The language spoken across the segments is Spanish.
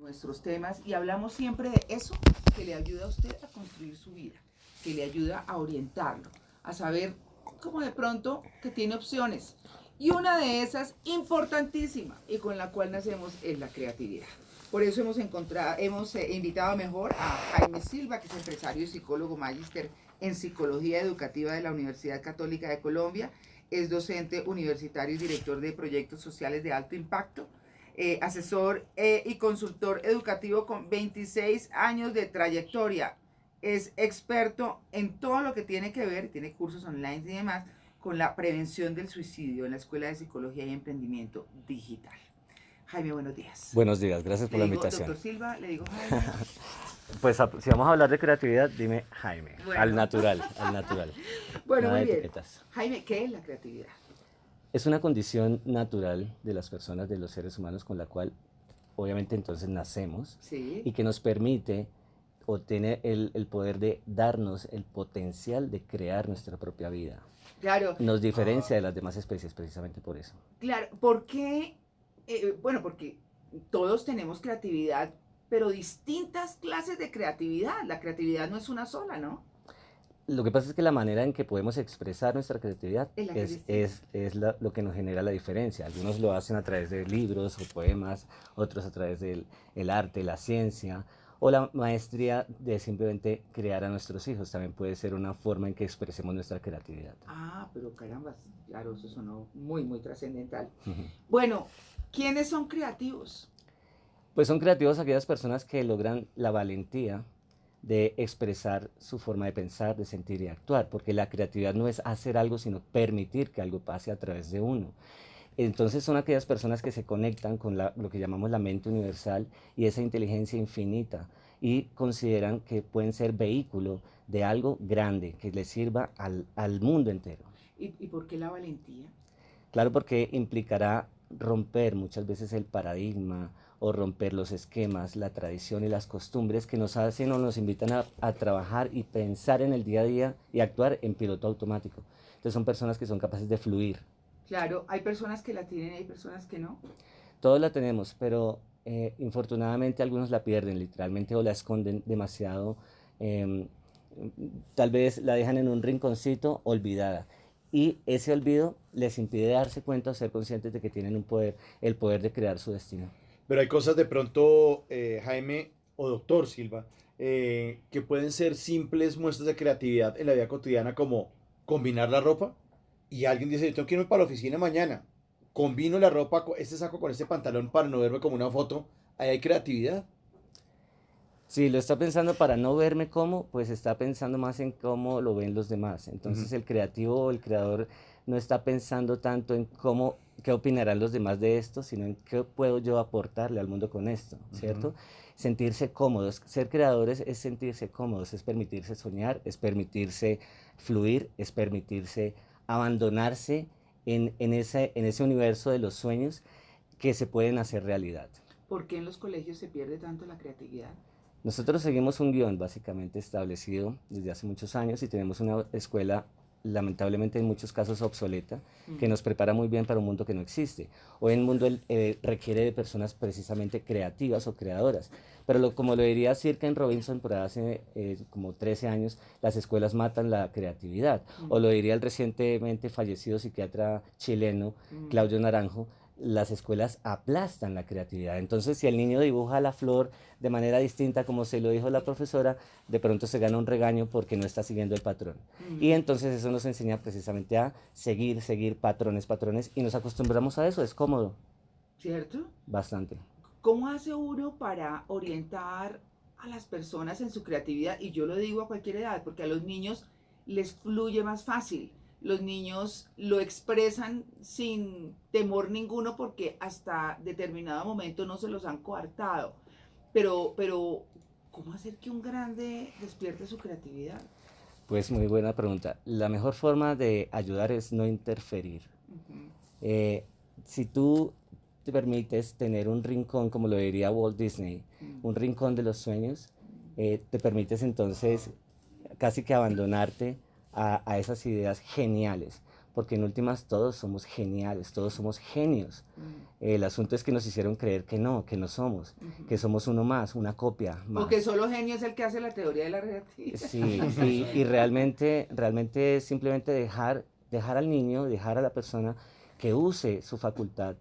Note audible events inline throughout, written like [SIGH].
nuestros temas y hablamos siempre de eso que le ayuda a usted a construir su vida, que le ayuda a orientarlo, a saber cómo de pronto que tiene opciones. Y una de esas importantísima y con la cual nacemos es la creatividad. Por eso hemos encontrado, hemos eh, invitado mejor a Jaime Silva, que es empresario y psicólogo magíster en psicología educativa de la Universidad Católica de Colombia, es docente universitario y director de proyectos sociales de alto impacto eh, asesor eh, y consultor educativo con 26 años de trayectoria. Es experto en todo lo que tiene que ver, tiene cursos online y demás, con la prevención del suicidio en la Escuela de Psicología y Emprendimiento Digital. Jaime, buenos días. Buenos días, gracias por Le la digo, invitación. Doctor Silva, le digo Jaime. [LAUGHS] Pues a- si vamos a hablar de creatividad, dime Jaime, Bueno. al natural, al natural. [LAUGHS] Bueno, Nada muy bien. etiquetas. Jaime, ¿qué es la creatividad? Es una condición natural de las personas, de los seres humanos, con la cual obviamente entonces nacemos Sí. y que nos permite o tiene el, el poder de darnos el potencial de crear nuestra propia vida. Claro, Nos diferencia de las demás especies precisamente por eso. claro. ¿Por qué? Eh, bueno, porque todos tenemos creatividad, pero distintas clases de creatividad. La creatividad no es una sola, ¿no? Lo que pasa es que la manera en que podemos expresar nuestra creatividad Es es, es la- lo que nos genera la diferencia. Algunos lo hacen a través de libros o poemas, otros a través del el arte, la ciencia o la maestría de simplemente crear a nuestros hijos. También puede ser una forma en que expresemos nuestra creatividad. Ah, pero caramba, claro, eso sonó muy, muy trascendental. Bueno, ¿quiénes son creativos? Pues son creativos aquellas personas que logran la valentía de expresar su forma de pensar, de sentir y actuar, porque la creatividad no es hacer algo, sino permitir que algo pase a través de uno. Entonces son aquellas personas que se conectan con la- lo que llamamos la mente universal y esa inteligencia infinita y consideran que pueden ser vehículo de algo grande que les sirva al, al mundo entero. ¿Y, y por qué la valentía? Claro, porque implicará romper muchas veces el paradigma o romper los esquemas, la tradición y las costumbres que nos hacen o nos invitan a, a trabajar y pensar en el día a día y actuar en piloto automático. Entonces son personas que son capaces de fluir. Claro, hay personas que la tienen y hay personas que no. Todos la tenemos, pero eh, infortunadamente algunos la pierden literalmente o la esconden demasiado. em, tal vez la dejan en un rinconcito olvidada. Y ese olvido les impide darse cuenta o ser conscientes de que tienen un poder, el poder de crear su destino. Pero hay cosas de pronto, eh, Jaime o doctor Silva, eh, que pueden ser simples muestras de creatividad en la vida cotidiana, como combinar la ropa. Y alguien dice, yo tengo que irme para la oficina mañana. Combino la ropa, con este saco con este pantalón para no verme como una foto. Ahí hay creatividad. Si lo está pensando para no verme como, pues está pensando más en cómo lo ven los demás. Entonces el creativo el creador no está pensando tanto en cómo, qué opinarán los demás de esto, sino en qué puedo yo aportarle al mundo con esto, ¿cierto? Sentirse cómodos. Ser creadores es sentirse cómodos, es permitirse soñar, es permitirse fluir, es permitirse abandonarse en, en ese, en ese universo de los sueños que se pueden hacer realidad. ¿Por qué en los colegios se pierde tanto la creatividad? Nosotros seguimos un guion básicamente establecido desde hace muchos años y tenemos una escuela lamentablemente en muchos casos obsoleta que nos prepara muy bien para un mundo que no existe. Hoy el mundo eh, requiere de personas precisamente creativas o creadoras. Pero lo- como lo diría Sir Ken Robinson por hace eh, como 13 años, las escuelas matan la creatividad. O lo diría el recientemente fallecido psiquiatra chileno. Claudio Naranjo, las escuelas aplastan la creatividad. Entonces, si el niño dibuja la flor de manera distinta como se lo dijo la profesora, de pronto se gana un regaño porque no está siguiendo el patrón. Y entonces eso nos enseña precisamente a seguir, seguir patrones, patrones, y nos acostumbramos a eso, es cómodo, ¿Cierto? bastante. ¿Cómo hace uno para orientar a las personas en su creatividad? Y yo lo digo a cualquier edad, porque a los niños les fluye más fácil. Los niños lo expresan sin temor ninguno porque hasta determinado momento no se los han coartado. Pero, pero, ¿cómo hacer que un grande despierte su creatividad? Pues muy buena pregunta. La mejor forma de ayudar es no interferir. Eh, si tú te permites tener un rincón, como lo diría Walt Disney, Mm. un rincón de los sueños, eh, te permites entonces casi que abandonarte a, a esas ideas geniales, porque en últimas todos somos geniales, todos somos genios. Mm. El asunto es que nos hicieron creer que no, que no somos, que somos uno más, una copia más. Porque solo genio es el que hace la teoría de la relatividad. Sí, y, y realmente, realmente es simplemente dejar, dejar al niño, dejar a la persona que use su facultad,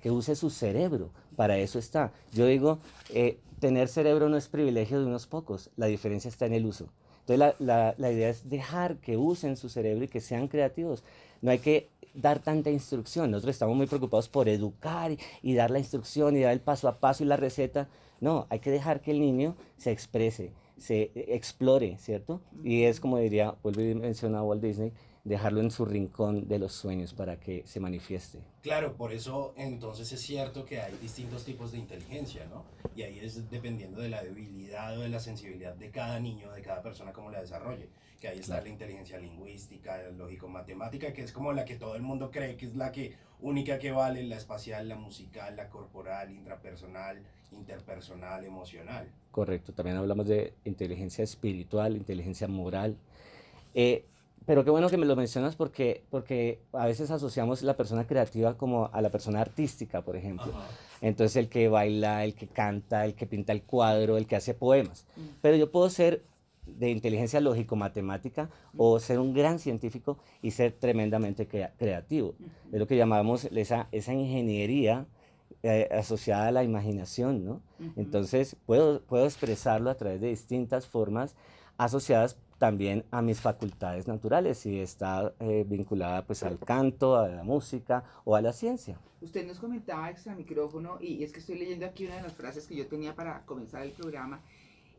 que use su cerebro. Para eso está. Yo digo, eh, tener cerebro no es privilegio de unos pocos, la diferencia está en el uso. Entonces la, la- la idea es dejar que usen su cerebro y que sean creativos. No hay que dar tanta instrucción. Nosotros estamos muy preocupados por educar y, dar la instrucción y dar el paso a paso y la receta. No, hay que dejar que el niño se exprese, se explore, ¿cierto? Y es como diría, vuelvo y menciono Walt Disney, dejarlo en su rincón de los sueños para que se manifieste. Claro, por eso entonces es cierto que hay distintos tipos de inteligencia, ¿no? Y ahí es dependiendo de la debilidad o de la sensibilidad de cada niño, de cada persona, cómo la desarrolle. Que ahí está Claro. la inteligencia lingüística, lógico-matemática, que es como la que todo el mundo cree que es la que única que vale, la espacial, la musical, la corporal, intrapersonal, interpersonal, emocional. Correcto, también hablamos de inteligencia espiritual, inteligencia moral. Eh, pero qué bueno que me lo mencionas porque, porque a veces asociamos la persona creativa como a la persona artística, por ejemplo. Ajá. Entonces el que baila, el que canta, el que pinta el cuadro, el que hace poemas. Mm. Pero yo puedo ser de inteligencia lógico-matemática o ser un gran científico y ser tremendamente crea- creativo. Es lo que llamamos esa, esa ingeniería eh, asociada a la imaginación, ¿no? Entonces puedo, puedo expresarlo a través de distintas formas asociadas también a mis facultades naturales y está eh, vinculada pues al canto, a la música o a la ciencia. Usted nos comentaba extra micrófono y es que estoy leyendo aquí una de las frases que yo tenía para comenzar el programa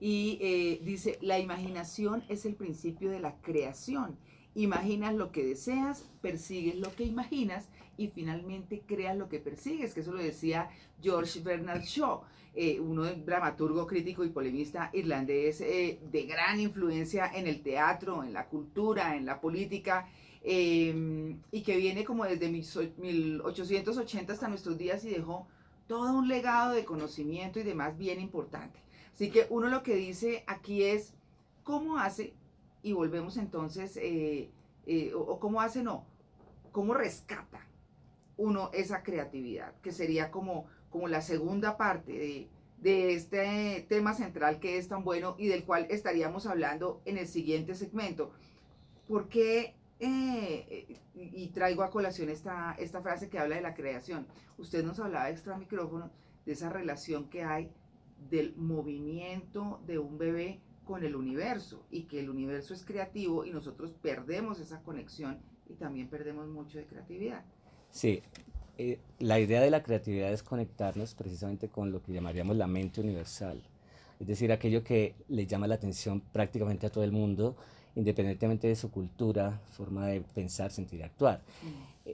y eh, dice, la imaginación es el principio de la creación. Imaginas lo que deseas, persigues lo que imaginas y finalmente creas lo que persigues, que eso lo decía George Bernard Shaw, eh, uno dramaturgo, crítico y polemista irlandés eh, de gran influencia en el teatro, en la cultura, en la política eh, y que viene como desde mil so- 1880 hasta nuestros días y dejó todo un legado de conocimiento y demás bien importante. Así que uno lo que dice aquí es cómo hace, y volvemos entonces, eh, eh, o, o cómo hace, no, cómo rescata uno esa creatividad, que sería como, como la segunda parte de, este tema central que es tan bueno y del cual estaríamos hablando en el siguiente segmento. ¿Por qué? eh, y y traigo a colación esta, esta frase que habla de la creación. Usted nos hablaba extra micrófono de esa relación que hay del movimiento de un bebé con el universo y que el universo es creativo y nosotros perdemos esa conexión y también perdemos mucho de creatividad. Sí, eh, la idea de la creatividad es conectarnos precisamente con lo que llamaríamos la mente universal, es decir, aquello que le llama la atención prácticamente a todo el mundo, independientemente de su cultura, forma de pensar, sentir y actuar.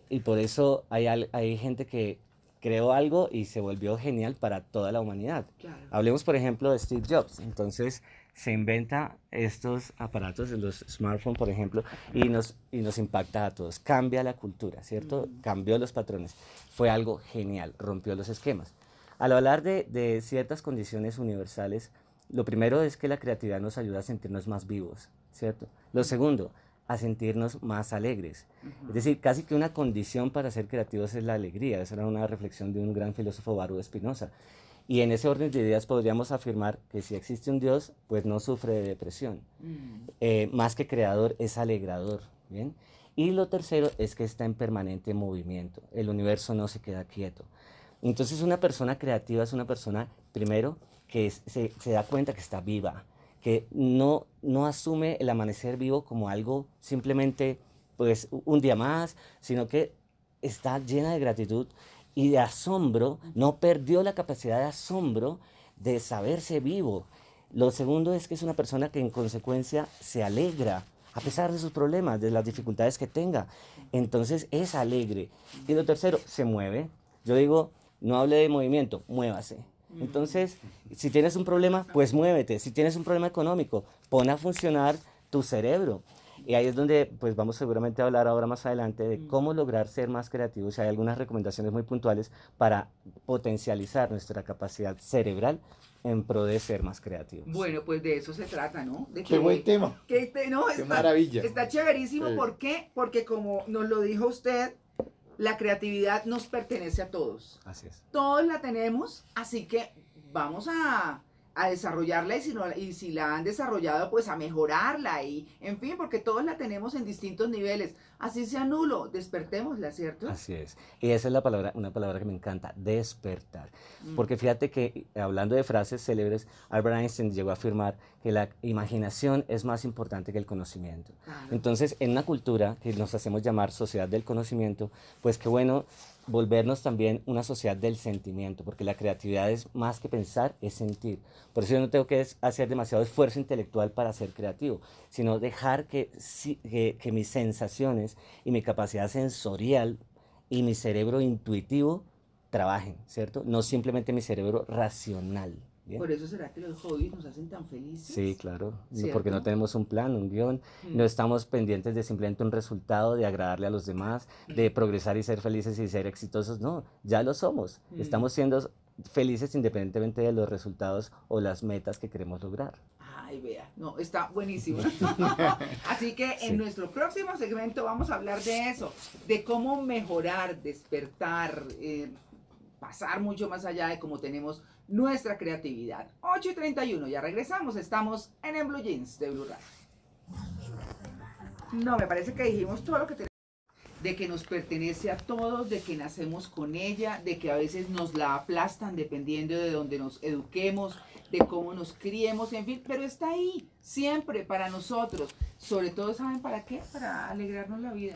Y por eso hay, hay gente que creó algo y se volvió genial para toda la humanidad. Claro. Hablemos, por ejemplo, de Steve Jobs. Entonces, se inventa estos aparatos, los smartphones, por ejemplo, y nos, y nos impacta a todos. Cambia la cultura, ¿cierto? Mm. Cambió los patrones. Fue algo genial, rompió los esquemas. Al hablar de, de ciertas condiciones universales, lo primero es que la creatividad nos ayuda a sentirnos más vivos, ¿cierto? Lo segundo, a sentirnos más alegres. Es decir, casi que una condición para ser creativos es la alegría. Esa era una reflexión de un gran filósofo Baruch de Spinoza. Y en ese orden de ideas podríamos afirmar que si existe un Dios, pues no sufre de depresión. Mm. Eh, más que creador, es alegrador. ¿bien? Y lo tercero es que está en permanente movimiento. El universo no se queda quieto. Entonces una persona creativa es una persona, primero, que es- se, se da cuenta que está viva, que no, no asume el amanecer vivo como algo simplemente, pues, un día más, sino que está llena de gratitud y de asombro, no perdió la capacidad de asombro de saberse vivo. Lo segundo es que es una persona que en consecuencia se alegra a pesar de sus problemas, de las dificultades que tenga. Entonces es alegre. Y lo tercero, se mueve. Yo digo, no hable de movimiento, muévase. Entonces, si tienes un problema, pues muévete. Si tienes un problema económico, pon a funcionar tu cerebro. Y ahí es donde pues vamos seguramente a hablar ahora más adelante de cómo lograr ser más creativos. Y hay algunas recomendaciones muy puntuales para potencializar nuestra capacidad cerebral en pro de ser más creativos. Bueno, pues de eso se trata, ¿no? De Qué buen tema. que te- no, Qué está, maravilla. está chéverísimo. Sí. ¿Por qué? Porque como nos lo dijo usted, la creatividad nos pertenece a todos. Así es. Todos la tenemos, así que vamos a, a desarrollarla y si, no, y si la han desarrollado, pues a mejorarla y, en fin, porque todos la tenemos en distintos niveles. Así sea nulo, despertémosla, ¿cierto? Así es. Y esa es la palabra, una palabra que me encanta, despertar. Mm. Porque fíjate que eh, hablando de frases célebres, Albert Einstein llegó a afirmar que la imaginación es más importante que el conocimiento. Claro. Entonces, en una cultura que nos hacemos llamar sociedad del conocimiento, pues qué bueno volvernos también una sociedad del sentimiento, porque la creatividad es más que pensar, es sentir. Por eso yo no tengo que hacer demasiado esfuerzo intelectual para ser creativo, sino dejar que, que, que mis sensaciones y mi capacidad sensorial y mi cerebro intuitivo trabajen, ¿cierto? No simplemente mi cerebro racional. ¿Bien? Por eso será que los hobbies nos hacen tan felices. Sí, claro, porque no tenemos un plan, un guion, Mm. no estamos pendientes de simplemente un resultado, de agradarle a los demás, de progresar y ser felices y ser exitosos, no, ya lo somos, Mm. estamos siendo felices independientemente de los resultados o las metas que queremos lograr. Ay, vea, no, está buenísimo. [LAUGHS] Así que en Sí. nuestro próximo segmento vamos a hablar de eso, de cómo mejorar, despertar, eh, pasar mucho más allá de cómo tenemos nuestra creatividad. 8 y 31, ya regresamos, estamos en, en Blue Jeans de Blue Radio. No, me parece que dijimos todo lo que tenemos. De que nos pertenece a todos, de que nacemos con ella, de que a veces nos la aplastan dependiendo de donde nos eduquemos, de cómo nos criemos, en fin, pero está ahí, siempre para nosotros. Sobre todo, ¿saben para qué? Para alegrarnos la vida,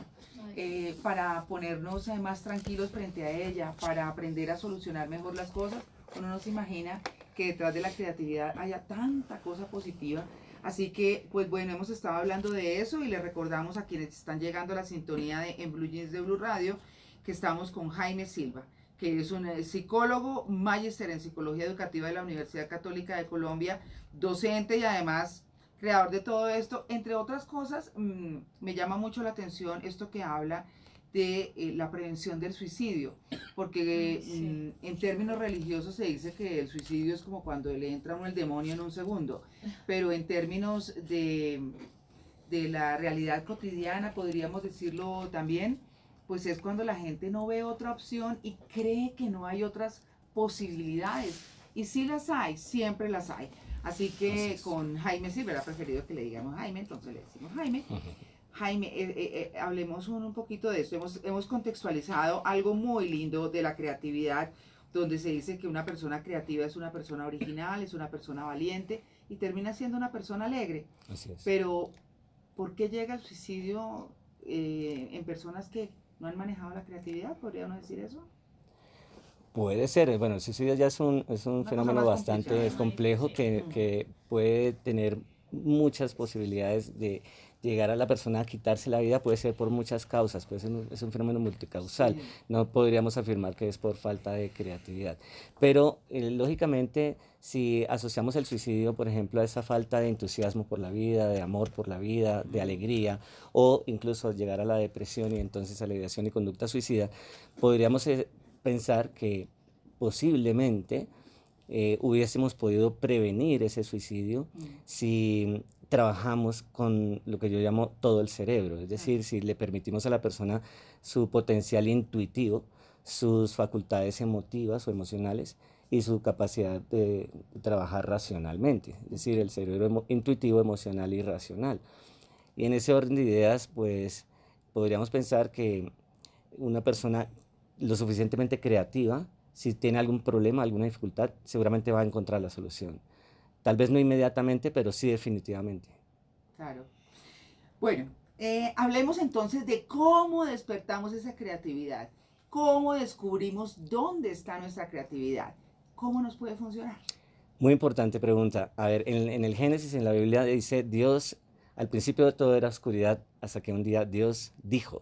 eh, para ponernos eh, más tranquilos frente a ella, para aprender a solucionar mejor las cosas. Uno no se imagina que detrás de la creatividad haya tanta cosa positiva. Así que, pues bueno, hemos estado hablando de eso y les recordamos a quienes están llegando a la sintonía de en Blue Jeans de Blue Radio que estamos con Jaime Silva, que es un eh, psicólogo, magíster en psicología educativa de la Universidad Católica de Colombia, docente y además creador de todo esto. Entre otras cosas, mm, me llama mucho la atención esto que habla de eh, la prevención del suicidio, porque Sí. mm, en términos religiosos se dice que el suicidio es como cuando le entra uno el demonio en un segundo, pero en términos de, de la realidad cotidiana, podríamos decirlo también, pues es cuando la gente no ve otra opción y cree que no hay otras posibilidades. Y sí las hay, siempre las hay. Así que con Jaime sí hubiera preferido que le digamos Jaime, entonces le decimos Jaime. Jaime, eh, eh, eh, hablemos un, un poquito de esto. Hemos, hemos contextualizado algo muy lindo de la creatividad, donde se dice que una persona creativa es una persona original, es una persona valiente y termina siendo una persona alegre. Así es. Pero, ¿por qué llega el suicidio eh, en personas que no han manejado la creatividad? ¿Podría uno decir eso? Puede ser, bueno, el suicidio ya es un, es un fenómeno bastante complejo que, que puede tener muchas posibilidades de llegar a la persona a quitarse la vida, puede ser por muchas causas, puede ser un- es un fenómeno multicausal. Sí. No podríamos afirmar que es por falta de creatividad. Pero eh, lógicamente, si asociamos el suicidio, por ejemplo, a esa falta de entusiasmo por la vida, de amor por la vida, de alegría, o incluso llegar a la depresión y entonces a la ideación y conducta suicida, podríamos eh, pensar que posiblemente eh, hubiésemos podido prevenir ese suicidio si trabajamos con lo que yo llamo todo el cerebro, es decir, si le permitimos a la persona su potencial intuitivo, sus facultades emotivas o emocionales y su capacidad de trabajar racionalmente, es decir, el cerebro emo- intuitivo, emocional y racional. Y en ese orden de ideas, pues podríamos pensar que una persona lo suficientemente creativa, si tiene algún problema, alguna dificultad, seguramente va a encontrar la solución. Tal vez no inmediatamente, pero sí definitivamente. Claro. Bueno, eh, hablemos entonces de cómo despertamos esa creatividad, cómo descubrimos dónde está nuestra creatividad, cómo nos puede funcionar. Muy importante pregunta. A ver, en, en el Génesis, en la Biblia, dice, Dios, al principio de todo era oscuridad, hasta que un día Dios dijo.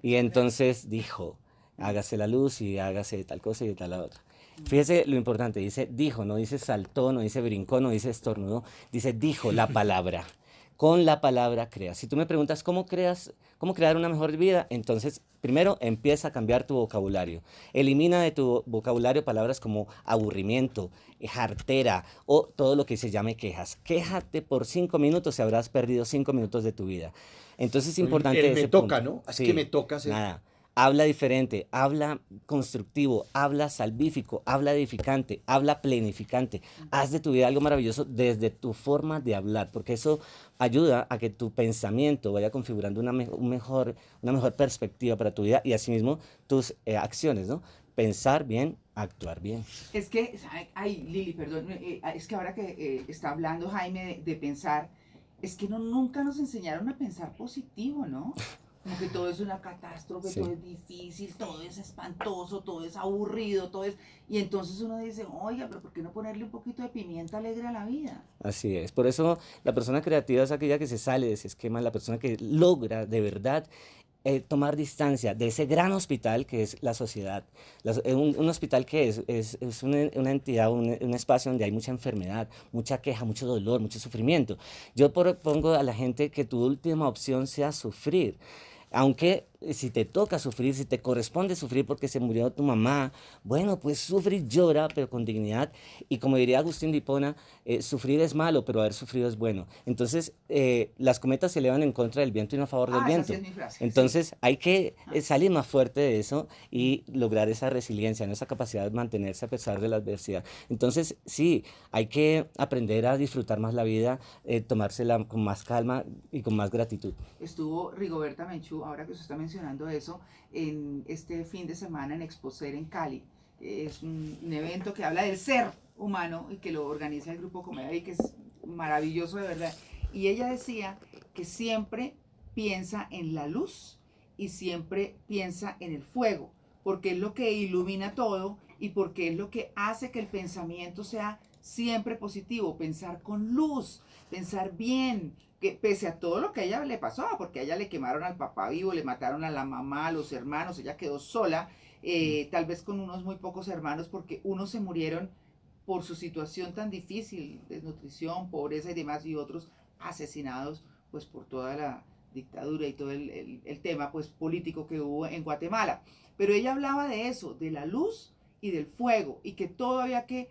Y entonces dijo, hágase la luz y hágase tal cosa y tal la otra. Fíjese lo importante, dice dijo, no dice saltó, no dice brincó, no dice estornudó, dice dijo la palabra. Con la palabra creas. Si tú me preguntas cómo creas, cómo crear una mejor vida, entonces primero empieza a cambiar tu vocabulario. Elimina de tu vocabulario palabras como aburrimiento, jartera o todo lo que se llame quejas. Quéjate por cinco minutos y habrás perdido cinco minutos de tu vida. Entonces es importante. El me ese toca, punto. ¿no? Es Sí, que me toca. Nada. Habla diferente, habla constructivo, habla salvífico, habla edificante, habla planificante. Haz de tu vida algo maravilloso desde tu forma de hablar, porque eso ayuda a que tu pensamiento vaya configurando una, me- un mejor, una mejor perspectiva para tu vida y asimismo tus eh, acciones, ¿no? Pensar bien, actuar bien. Es que, ay, Lili, perdón, eh, eh, es que ahora que eh, está hablando Jaime de, de pensar, es que no, nunca nos enseñaron a pensar positivo, ¿no? [LAUGHS] Como que todo es una catástrofe, Sí. todo es difícil, todo es espantoso, todo es aburrido, todo es... Y entonces uno dice, oiga, pero ¿por qué no ponerle un poquito de pimienta alegre a la vida? Así es. Por eso la persona creativa es aquella que se sale de ese esquema, la persona que logra de verdad eh, tomar distancia de ese gran hospital que es la sociedad. La eh, un, un hospital que es, es, es una, una entidad, un, un espacio donde hay mucha enfermedad, mucha queja, mucho dolor, mucho sufrimiento. Yo propongo a la gente que tu última opción sea sufrir. Aunque si te toca sufrir, si te corresponde sufrir porque se murió tu mamá, bueno, pues sufre y llora, pero con dignidad. Y como diría Agustín de Hipona, eh, sufrir es malo, pero haber sufrido es bueno. Entonces, eh, las cometas se elevan en contra del viento y no a favor del Ah, esa viento. sí es mi frase. sí. Entonces, hay que eh, salir más fuerte de eso y lograr esa resiliencia, ¿no? esa capacidad de mantenerse a pesar de la adversidad. Entonces, sí, hay que aprender a disfrutar más la vida, eh, tomársela con más calma y con más gratitud. estuvo Rigoberta Menchú, ahora que se está mencionando eso, en este fin de semana en Exposer en Cali. Es un, un evento que habla del ser humano y que lo organiza el grupo Comedia y que es maravilloso de verdad. Y ella decía que siempre piensa en la luz y siempre piensa en el fuego, porque es lo que ilumina todo y porque es lo que hace que el pensamiento sea siempre positivo, pensar con luz, pensar bien, que pese a todo lo que a ella le pasó, porque a ella le quemaron al papá vivo, le mataron a la mamá, a los hermanos, ella quedó sola, eh, tal vez con unos muy pocos hermanos, porque unos se murieron por su situación tan difícil, desnutrición, pobreza y demás, y otros asesinados pues por toda la dictadura y todo el, el- el tema pues político que hubo en Guatemala. Pero ella hablaba de eso, de la luz y del fuego, y que todo había que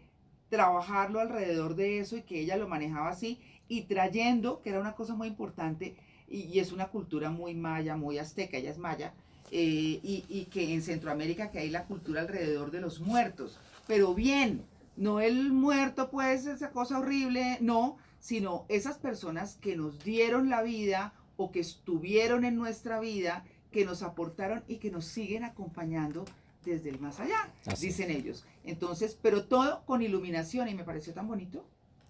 trabajarlo alrededor de eso y que ella lo manejaba así y trayendo, que era una cosa muy importante, y, y es una cultura muy maya, muy azteca, ella es maya, eh, y, y que en Centroamérica que hay la cultura alrededor de los muertos, pero bien, no el muerto pues esa cosa horrible, no, sino esas personas que nos dieron la vida o que estuvieron en nuestra vida, que nos aportaron y que nos siguen acompañando desde el más allá, Así dicen ellos. Entonces, pero todo con iluminación y me pareció tan bonito.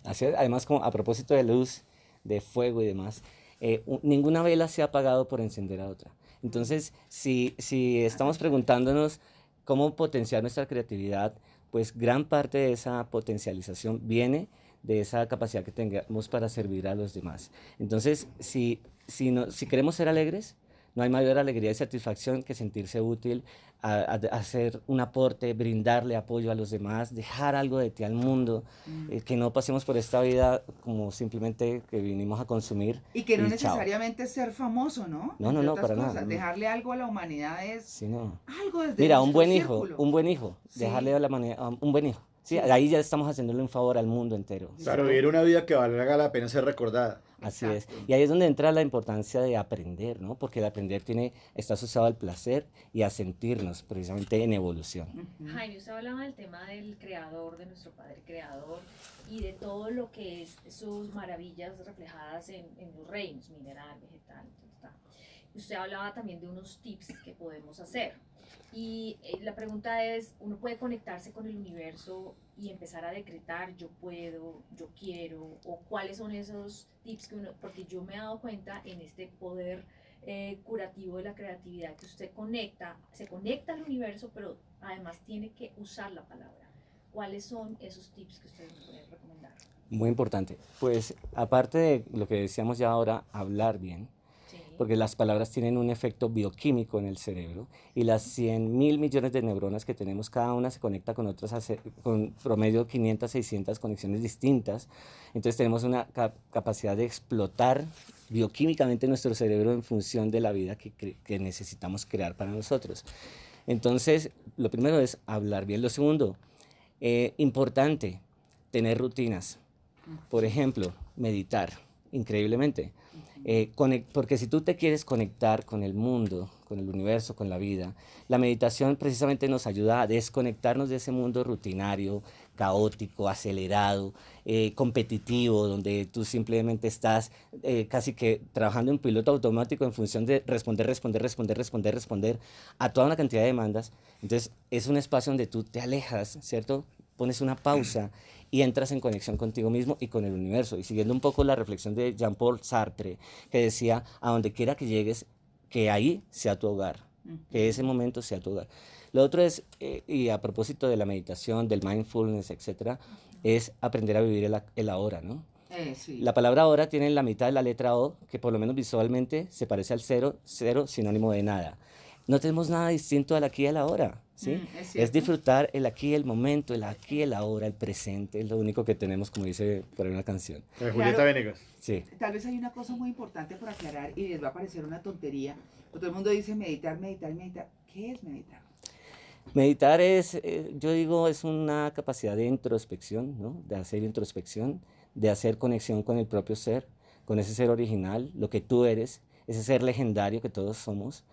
Además, como a propósito de luz, de fuego y demás, eh, ninguna vela se ha apagado por encender a otra. Entonces, si, si estamos preguntándonos cómo potenciar nuestra creatividad, pues gran parte de esa potencialización viene de esa capacidad que tengamos para servir a los demás. Entonces, si, si, no, si queremos ser alegres, no hay mayor alegría y satisfacción que sentirse útil, a, hacer un aporte, brindarle apoyo a los demás, dejar algo de ti al mundo, Mm. eh, que no pasemos por esta vida como simplemente que vinimos a consumir. Y que no y chao. necesariamente ser famoso, ¿no? No, no, no, para nada, cosas, no. Dejarle algo a la humanidad es Sí, no. algo desde Mira, un buen hijo, un buen hijo, Sí. dejarle a la manera, un buen hijo. Sí, Sí. ahí ya estamos haciéndole un favor al mundo entero. Claro, vivir una vida que valga la pena ser recordada. Así es. Exacto. Y ahí es donde entra la importancia de aprender, ¿no? Porque el aprender tiene, está asociado al placer y a sentirnos precisamente en evolución. Jaime, usted hablaba del tema del creador, de nuestro padre creador y de todo lo que es sus maravillas reflejadas en, en los reinos, mineral, vegetal, ta, ta, ta. Usted hablaba también de unos tips que podemos hacer. Y eh, la pregunta es, ¿uno puede conectarse con el universo y empezar a decretar yo puedo, yo quiero? ¿O cuáles son esos tips que uno, porque yo me he dado cuenta en este poder eh, curativo de la creatividad que usted conecta, se conecta al universo, pero además tiene que usar la palabra. ¿Cuáles son esos tips que usted nos puede recomendar? Muy importante. Pues aparte de lo que decíamos ya ahora, hablar bien. Porque las palabras tienen un efecto bioquímico en el cerebro y las 100 mil millones de neuronas que tenemos, cada una se conecta con otras, con promedio 500, 600 conexiones distintas. Entonces tenemos una cap- capacidad de explotar bioquímicamente nuestro cerebro en función de la vida que, que necesitamos crear para nosotros. Entonces, lo primero es hablar bien. Lo segundo, eh, importante, tener rutinas. Por ejemplo, meditar, increíblemente. Eh, porque si tú te quieres conectar con el mundo, con el universo, con la vida, la meditación precisamente nos ayuda a desconectarnos de ese mundo rutinario, caótico, acelerado, eh, competitivo, donde tú simplemente estás eh, casi que trabajando en piloto automático en función de responder, responder, responder, responder, responder a toda una cantidad de demandas. Entonces es un espacio donde tú te alejas, ¿cierto? Pones una pausa y entras en conexión contigo mismo y con el universo. Y siguiendo un poco la reflexión de Jean-Paul Sartre, que decía, a donde quiera que llegues, que ahí sea tu hogar, que ese momento sea tu hogar. Lo otro es, eh, y a propósito de la meditación, del mindfulness, etcétera, es aprender a vivir el, el ahora, ¿no? Eh, sí. La palabra ahora tiene la mitad de la letra O, que por lo menos visualmente se parece al cero, cero sinónimo de nada. No tenemos nada distinto al aquí y al ahora, ¿sí? Mm, es disfrutar el aquí, el momento, el aquí, el ahora, el presente, es lo único que tenemos, como dice por ahí una canción. Eh, Julieta Claro. Venegas. Sí, Tal vez hay una cosa muy importante por aclarar y les va a parecer una tontería. pero Todo el mundo dice meditar, meditar, meditar. ¿Qué es meditar? Meditar es, eh, yo digo, es una capacidad de introspección, ¿no? De hacer introspección, de hacer conexión con el propio ser, con ese ser original, lo que tú eres, ese ser legendario que todos somos,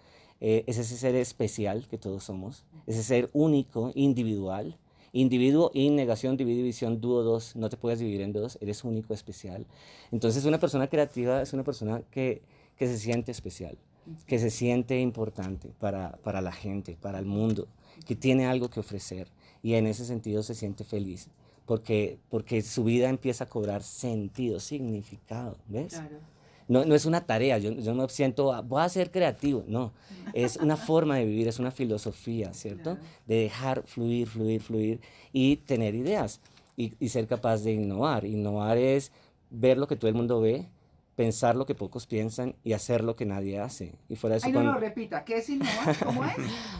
eh, es ese ser especial que todos somos, ese ser único, individual. Individuo y negación, división, dúo, dos, no te puedes dividir en dos, eres único, especial. Entonces una persona creativa es una persona que, que se siente especial, que se siente importante para, para la gente, para el mundo, que tiene algo que ofrecer y en ese sentido se siente feliz porque, porque su vida empieza a cobrar sentido, significado, ¿ves? Claro. No, no es una tarea, yo, yo no siento, "Ah, voy a ser creativo, no, es una [LAUGHS] forma de vivir, es una filosofía, ¿cierto? De dejar fluir, fluir, fluir y tener ideas y, y ser capaz de innovar. Innovar es ver lo que todo el mundo ve, pensar lo que pocos piensan y hacer lo que nadie hace. Y fuera de eso, Ay, no, no, repita. ¿Qué es innovar? ¿Cómo es?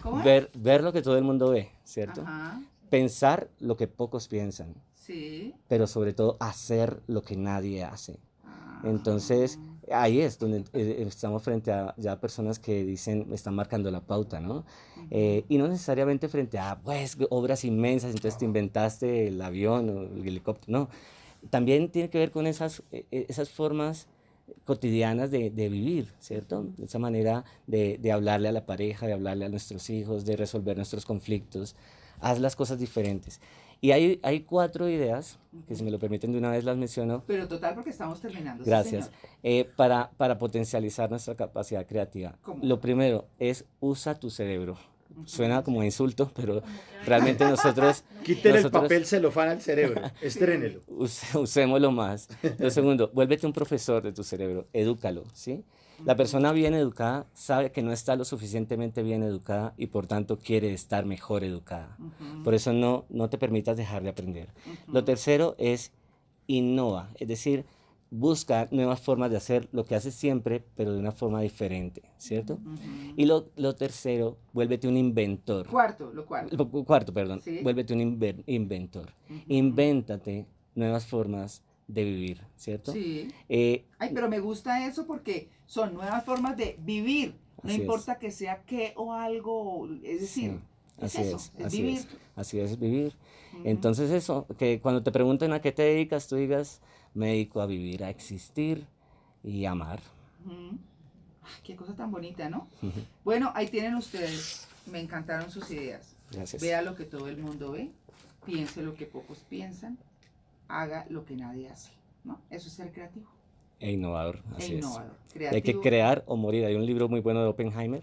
¿Cómo es? ver, ver lo que todo el mundo ve, ¿cierto? Ajá. Pensar lo que pocos piensan, Sí. pero sobre todo hacer lo que nadie hace. Ah. Entonces, ahí es donde eh, estamos frente a ya personas que dicen, están marcando la pauta, ¿no? Eh, y no necesariamente frente a, pues, obras inmensas, entonces te inventaste el avión o el helicóptero, no. También tiene que ver con esas, eh, eh, esas formas cotidianas de, de vivir, ¿cierto? De esa manera de, de hablarle a la pareja, de hablarle a nuestros hijos, de resolver nuestros conflictos. Haz las cosas diferentes. Y hay, hay cuatro ideas, que si me lo permiten de una vez las menciono, Pero total, porque estamos terminando. Gracias. Eh, para, para potencializar nuestra capacidad creativa. ¿Cómo? Lo primero es usa tu cerebro. Suena como a insulto, pero realmente nosotros [LAUGHS] Quítele el Nosotros- papel celofán al cerebro. [LAUGHS] Estrénelo. usémoslo más. Lo segundo, vuélvete un profesor de tu cerebro, edúcalo, ¿sí? La persona bien educada sabe que no está lo suficientemente bien educada y por tanto quiere estar mejor educada. Por eso no, no te permitas dejar de aprender. Lo tercero es innova, es decir, busca nuevas formas de hacer lo que haces siempre, pero de una forma diferente, ¿cierto? Y lo, lo tercero, vuélvete un inventor. Cuarto, lo cuarto. Lo cu- Cuarto, perdón, Sí. vuélvete un inver- inventor. Invéntate nuevas formas de vivir, ¿cierto? Sí. Eh, Ay, pero me gusta eso porque son nuevas formas de vivir. No Así es. importa que sea qué o algo, es decir, sí, es así eso, es, es así vivir. es, así es vivir. Ujú. Entonces eso, que cuando te pregunten a qué te dedicas, tú digas, me dedico a vivir, a existir y amar. Ujú. Ay, qué cosa tan bonita, ¿no? Bueno, ahí tienen ustedes. Me encantaron sus ideas. Gracias. Vea lo que todo el mundo ve, piense lo que pocos piensan, haga lo que nadie hace, ¿no? Eso es ser creativo E innovador, e así es. Hay que crear o morir. Hay un libro muy bueno de Oppenheimer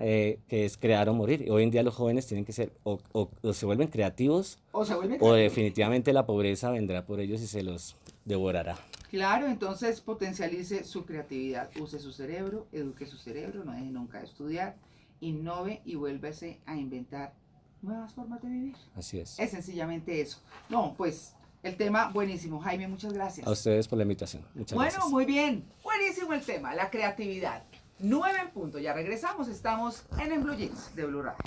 eh, que es crear o morir. Y hoy en día los jóvenes tienen que ser o, o- o se vuelven creativos O se definitivamente la pobreza vendrá por ellos y se los devorará. Claro, entonces potencialice su creatividad, use su cerebro, eduque su cerebro, no deje nunca de estudiar, innove y vuélvase a inventar nuevas formas de vivir. Así es. Es sencillamente eso. No, pues el tema buenísimo. Jaime, muchas gracias. A ustedes por la invitación. Muchas bueno, gracias. muy bien. Buenísimo el tema, la creatividad. 9 en punto. Ya regresamos. Estamos en En Blue Jeans de Blue Radio.